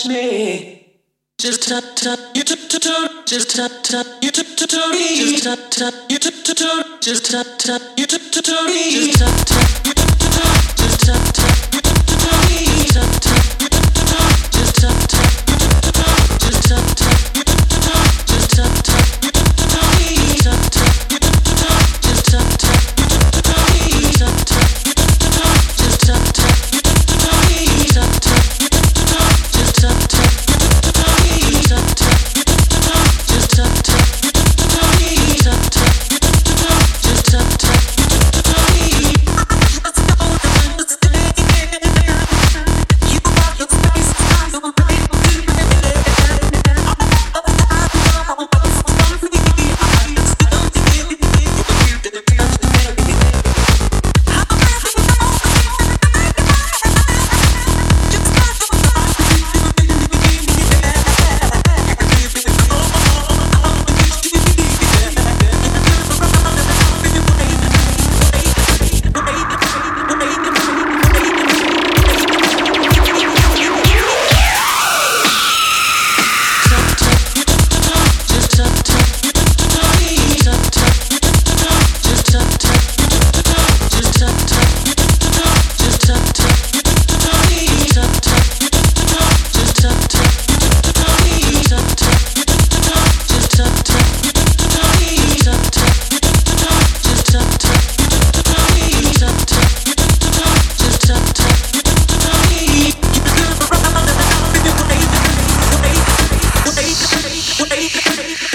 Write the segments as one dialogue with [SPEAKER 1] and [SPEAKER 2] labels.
[SPEAKER 1] touch me. Just tap tap you tap tap. Just tap tap you tap tap. Just tap tap you tap tap. Just tap tap you tap tap. Just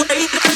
[SPEAKER 1] wait.